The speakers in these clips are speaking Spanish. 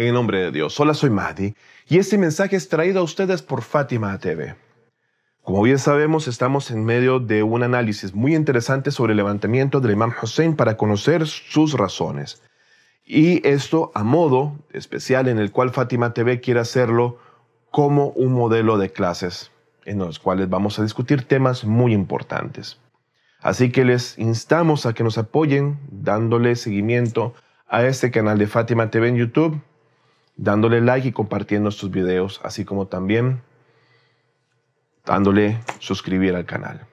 En el nombre de Dios, hola soy Mahdi y este mensaje es traído a ustedes por Fátima TV. Como bien sabemos, estamos en medio de un análisis muy interesante sobre el levantamiento del Imam Hussein para conocer sus razones. Y esto a modo especial en el cual Fátima TV quiere hacerlo como un modelo de clases en los cuales vamos a discutir temas muy importantes. Así que les instamos a que nos apoyen dándole seguimiento a este canal de Fátima TV en YouTube, dándole like y compartiendo estos videos, así como también dándole suscribir al canal.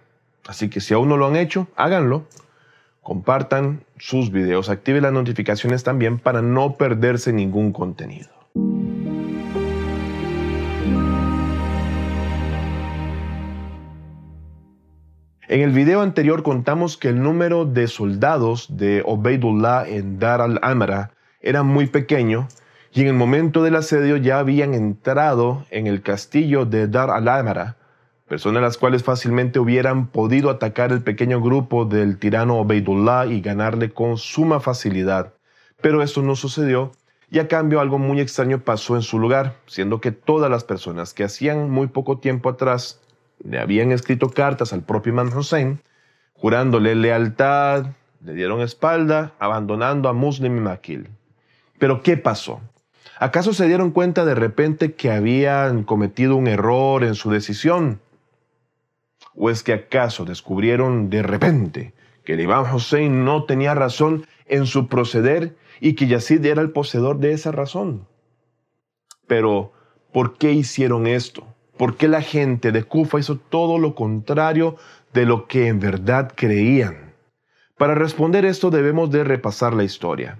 Así que si aún no lo han hecho, háganlo. Compartan sus videos, activen las notificaciones también para no perderse ningún contenido. En el video anterior contamos que el número de soldados de Obeidullah en Dar al-Amara era muy pequeño y en el momento del asedio ya habían entrado en el castillo de Dar al-Amara, personas las cuales fácilmente hubieran podido atacar el pequeño grupo del tirano Obeidullah y ganarle con suma facilidad. Pero eso no sucedió y a cambio algo muy extraño pasó en su lugar, siendo que todas las personas que hacían muy poco tiempo atrás le habían escrito cartas al propio Imam Hussein, jurándole lealtad, le dieron espalda, abandonando a Muslim y Makil. Pero ¿qué pasó? ¿Acaso se dieron cuenta de repente que habían cometido un error en su decisión? ¿O es que acaso descubrieron de repente que el Imam Hussein no tenía razón en su proceder y que Yazid era el poseedor de esa razón? Pero, ¿por qué hicieron esto? ¿Por qué la gente de Kufa hizo todo lo contrario de lo que en verdad creían? Para responder esto debemos de repasar la historia.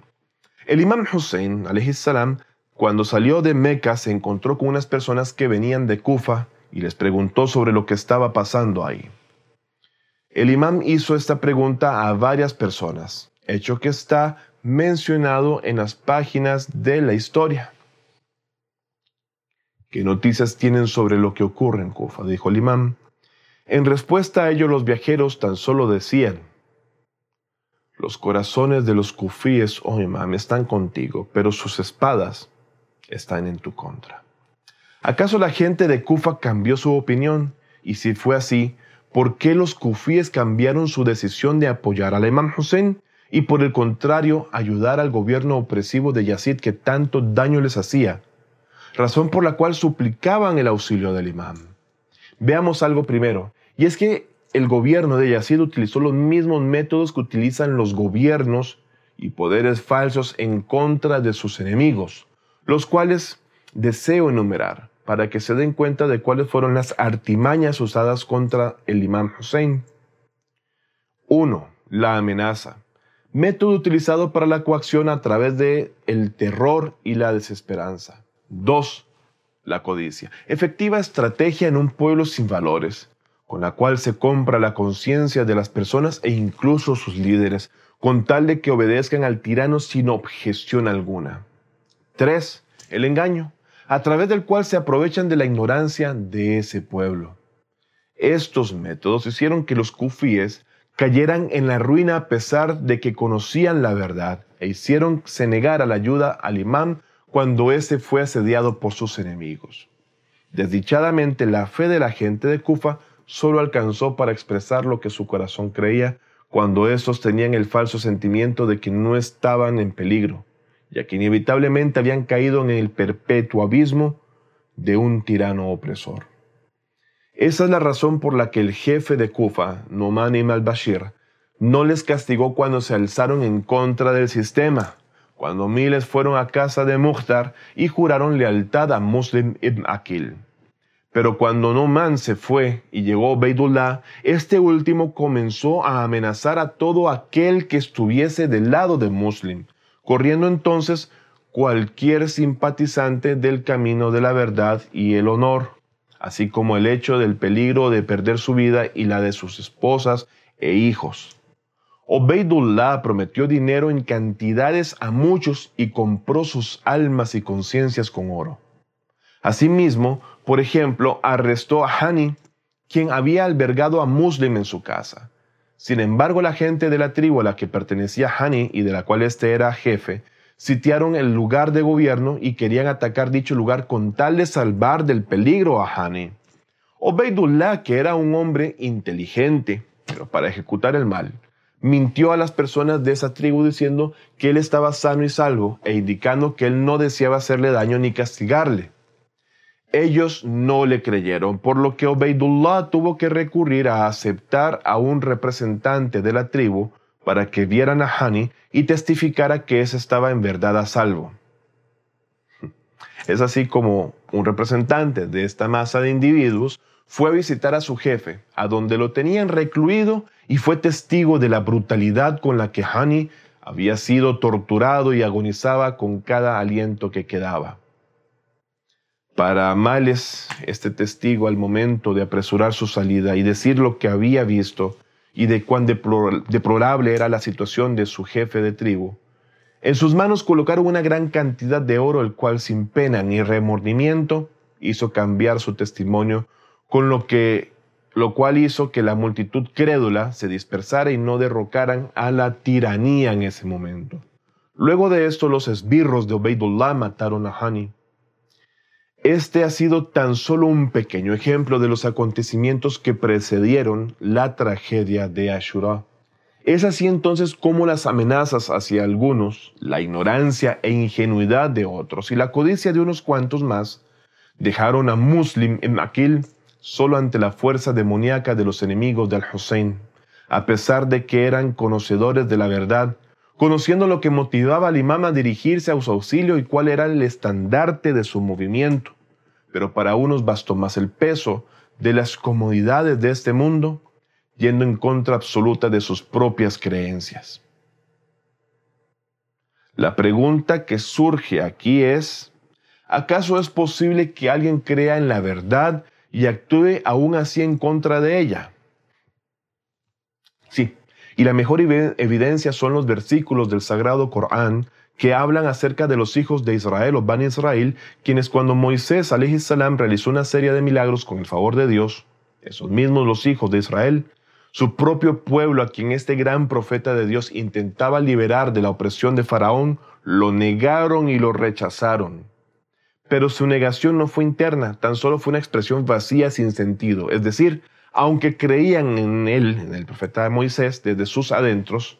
El imam Hussein, salam, cuando salió de Meca se encontró con unas personas que venían de Kufa y les preguntó sobre lo que estaba pasando ahí. El imam hizo esta pregunta a varias personas, hecho que está mencionado en las páginas de la historia. ¿Qué noticias tienen sobre lo que ocurre en Kufa? dijo el imán. En respuesta a ello los viajeros tan solo decían, los corazones de los kufíes, oh imam, están contigo, pero sus espadas están en tu contra. ¿Acaso la gente de Kufa cambió su opinión? Y si fue así, ¿por qué los kufíes cambiaron su decisión de apoyar al imam Hussein y por el contrario ayudar al gobierno opresivo de Yazid que tanto daño les hacía? razón por la cual suplicaban el auxilio del imán. Veamos algo primero, y es que el gobierno de Yazid utilizó los mismos métodos que utilizan los gobiernos y poderes falsos en contra de sus enemigos, los cuales deseo enumerar para que se den cuenta de cuáles fueron las artimañas usadas contra el imán Hussein. 1. La amenaza. Método utilizado para la coacción a través de el terror y la desesperanza. 2. La codicia. Efectiva estrategia en un pueblo sin valores, con la cual se compra la conciencia de las personas e incluso sus líderes, con tal de que obedezcan al tirano sin objeción alguna. 3. El engaño, a través del cual se aprovechan de la ignorancia de ese pueblo. Estos métodos hicieron que los kufíes cayeran en la ruina a pesar de que conocían la verdad e hicieron se negara la ayuda al imán cuando éste fue asediado por sus enemigos. Desdichadamente, la fe de la gente de Kufa solo alcanzó para expresar lo que su corazón creía cuando estos tenían el falso sentimiento de que no estaban en peligro, ya que inevitablemente habían caído en el perpetuo abismo de un tirano opresor. Esa es la razón por la que el jefe de Kufa, Noman ibn al-Bashir, no les castigó cuando se alzaron en contra del sistema, cuando miles fueron a casa de Muhtar y juraron lealtad a Muslim ibn Akil. Pero cuando Noman se fue y llegó Beidullah, este último comenzó a amenazar a todo aquel que estuviese del lado de Muslim, corriendo entonces cualquier simpatizante del camino de la verdad y el honor, así como el hecho del peligro de perder su vida y la de sus esposas e hijos. Obeidullah prometió dinero en cantidades a muchos y compró sus almas y conciencias con oro. Asimismo, por ejemplo, arrestó a Hani, quien había albergado a Muslim en su casa. Sin embargo, la gente de la tribu a la que pertenecía Hani y de la cual éste era jefe, sitiaron el lugar de gobierno y querían atacar dicho lugar con tal de salvar del peligro a Hani. Obeidullah, que era un hombre inteligente, pero para ejecutar el mal, mintió a las personas de esa tribu diciendo que él estaba sano y salvo e indicando que él no deseaba hacerle daño ni castigarle. Ellos no le creyeron, por lo que Obeidullah tuvo que recurrir a aceptar a un representante de la tribu para que vieran a Hani y testificara que ese estaba en verdad a salvo. Es así como un representante de esta masa de individuos fue a visitar a su jefe, a donde lo tenían recluido y fue testigo de la brutalidad con la que Hani había sido torturado y agonizaba con cada aliento que quedaba. Para Males, este testigo al momento de apresurar su salida y decir lo que había visto y de cuán deplorable era la situación de su jefe de tribu, en sus manos colocaron una gran cantidad de oro, el cual sin pena ni remordimiento hizo cambiar su testimonio con lo que lo cual hizo que la multitud crédula se dispersara y no derrocaran a la tiranía en ese momento. Luego de esto, los esbirros de Obeidullah mataron a Hani. Este ha sido tan solo un pequeño ejemplo de los acontecimientos que precedieron la tragedia de Ashura. Es así entonces como las amenazas hacia algunos, la ignorancia e ingenuidad de otros y la codicia de unos cuantos más dejaron a Muslim en Aquil solo ante la fuerza demoníaca de los enemigos del Hussein, a pesar de que eran conocedores de la verdad, conociendo lo que motivaba al imam a dirigirse a su auxilio y cuál era el estandarte de su movimiento. Pero para unos bastó más el peso de las comodidades de este mundo, yendo en contra absoluta de sus propias creencias. La pregunta que surge aquí es, ¿acaso es posible que alguien crea en la verdad y actúe aún así en contra de ella. Sí, y la mejor evidencia son los versículos del Sagrado Corán que hablan acerca de los hijos de Israel o Ban Israel, quienes cuando Moisés salam realizó una serie de milagros con el favor de Dios, esos mismos los hijos de Israel, su propio pueblo a quien este gran profeta de Dios intentaba liberar de la opresión de Faraón, lo negaron y lo rechazaron. Pero su negación no fue interna, tan solo fue una expresión vacía sin sentido. Es decir, aunque creían en él, en el profeta Moisés, desde sus adentros,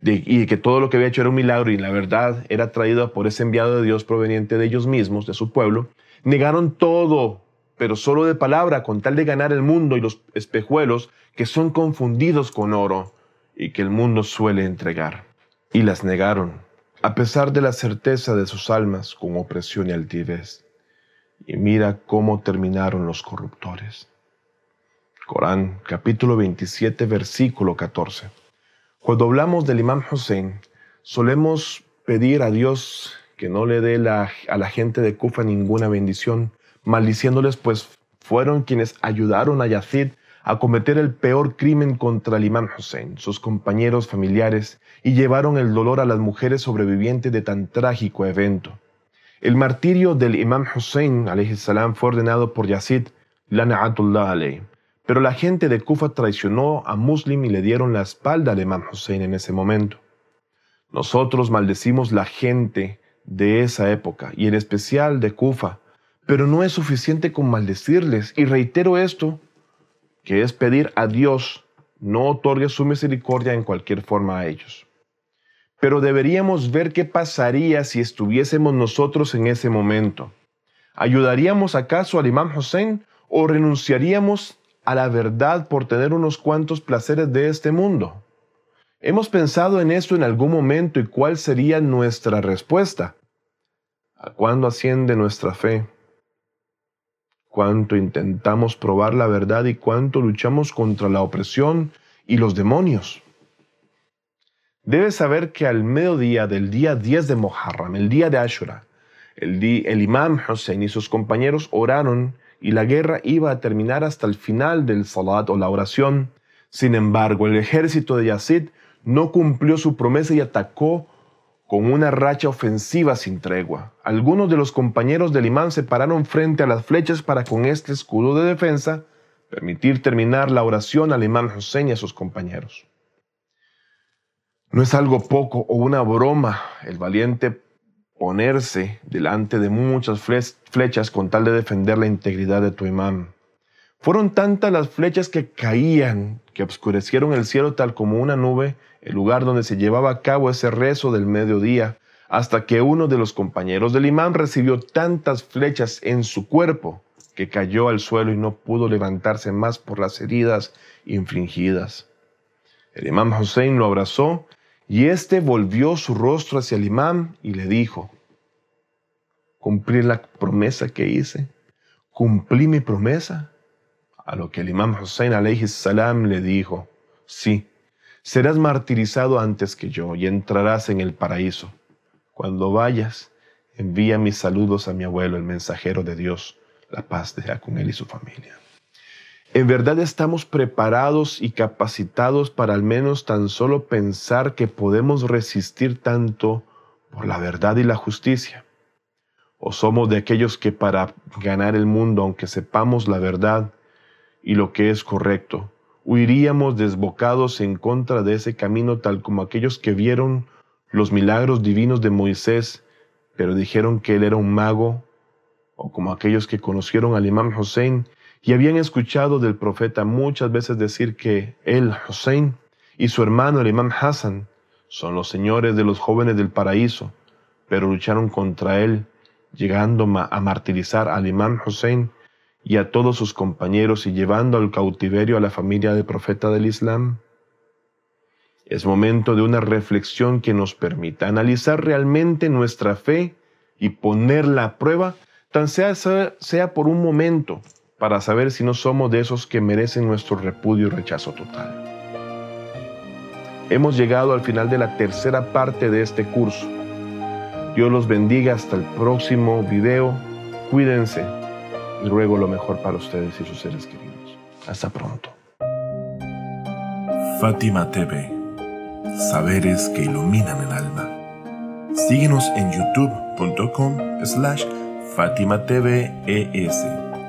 y que todo lo que había hecho era un milagro y la verdad era traída por ese enviado de Dios proveniente de ellos mismos, de su pueblo, negaron todo, pero solo de palabra, con tal de ganar el mundo y los espejuelos que son confundidos con oro y que el mundo suele entregar. Y las negaron a pesar de la certeza de sus almas con opresión y altivez. Y mira cómo terminaron los corruptores. Corán capítulo 27 versículo 14. Cuando hablamos del imam Hussein, solemos pedir a Dios que no le dé a la gente de Kufa ninguna bendición, maldiciéndoles pues fueron quienes ayudaron a Yazid a cometer el peor crimen contra el imam Hussein, sus compañeros familiares, y llevaron el dolor a las mujeres sobrevivientes de tan trágico evento. El martirio del imam Hussein salam fue ordenado por Yazid, lana'atullah alayh, pero la gente de Kufa traicionó a Muslim y le dieron la espalda al imam Hussein en ese momento. Nosotros maldecimos la gente de esa época, y en especial de Kufa, pero no es suficiente con maldecirles, y reitero esto que es pedir a Dios no otorgue su misericordia en cualquier forma a ellos. Pero deberíamos ver qué pasaría si estuviésemos nosotros en ese momento. ¿Ayudaríamos acaso al imam Hussein o renunciaríamos a la verdad por tener unos cuantos placeres de este mundo? ¿Hemos pensado en esto en algún momento y cuál sería nuestra respuesta? ¿A cuándo asciende nuestra fe? cuánto intentamos probar la verdad y cuánto luchamos contra la opresión y los demonios. Debes saber que al mediodía del día 10 de Muharram, el día de Ashura, el, el imam Hussein y sus compañeros oraron y la guerra iba a terminar hasta el final del salat o la oración. Sin embargo, el ejército de Yazid no cumplió su promesa y atacó con una racha ofensiva sin tregua. Algunos de los compañeros del imán se pararon frente a las flechas para con este escudo de defensa permitir terminar la oración al imán Hussein y a sus compañeros. No es algo poco o una broma el valiente ponerse delante de muchas flechas con tal de defender la integridad de tu imán. Fueron tantas las flechas que caían que obscurecieron el cielo tal como una nube, el lugar donde se llevaba a cabo ese rezo del mediodía, hasta que uno de los compañeros del imán recibió tantas flechas en su cuerpo que cayó al suelo y no pudo levantarse más por las heridas infligidas. El imán Hussein lo abrazó y éste volvió su rostro hacia el imán y le dijo, ¿cumplí la promesa que hice? ¿Cumplí mi promesa? A lo que el imam Hussein salam le dijo, sí, serás martirizado antes que yo y entrarás en el paraíso. Cuando vayas, envía mis saludos a mi abuelo, el mensajero de Dios, la paz de con él y su familia. ¿En verdad estamos preparados y capacitados para al menos tan solo pensar que podemos resistir tanto por la verdad y la justicia? ¿O somos de aquellos que para ganar el mundo, aunque sepamos la verdad, y lo que es correcto. Huiríamos desbocados en contra de ese camino tal como aquellos que vieron los milagros divinos de Moisés, pero dijeron que él era un mago, o como aquellos que conocieron al imam Hussein y habían escuchado del profeta muchas veces decir que él, Hussein, y su hermano el imam Hassan son los señores de los jóvenes del paraíso, pero lucharon contra él, llegando a martirizar al imam Hussein y a todos sus compañeros y llevando al cautiverio a la familia del profeta del Islam? Es momento de una reflexión que nos permita analizar realmente nuestra fe y ponerla a prueba, tan sea, sea por un momento, para saber si no somos de esos que merecen nuestro repudio y rechazo total. Hemos llegado al final de la tercera parte de este curso. Dios los bendiga hasta el próximo video. Cuídense y ruego lo mejor para ustedes y sus seres queridos. Hasta pronto. Fátima TV, saberes que iluminan el alma. Síguenos en youtube.com slash Fátima TV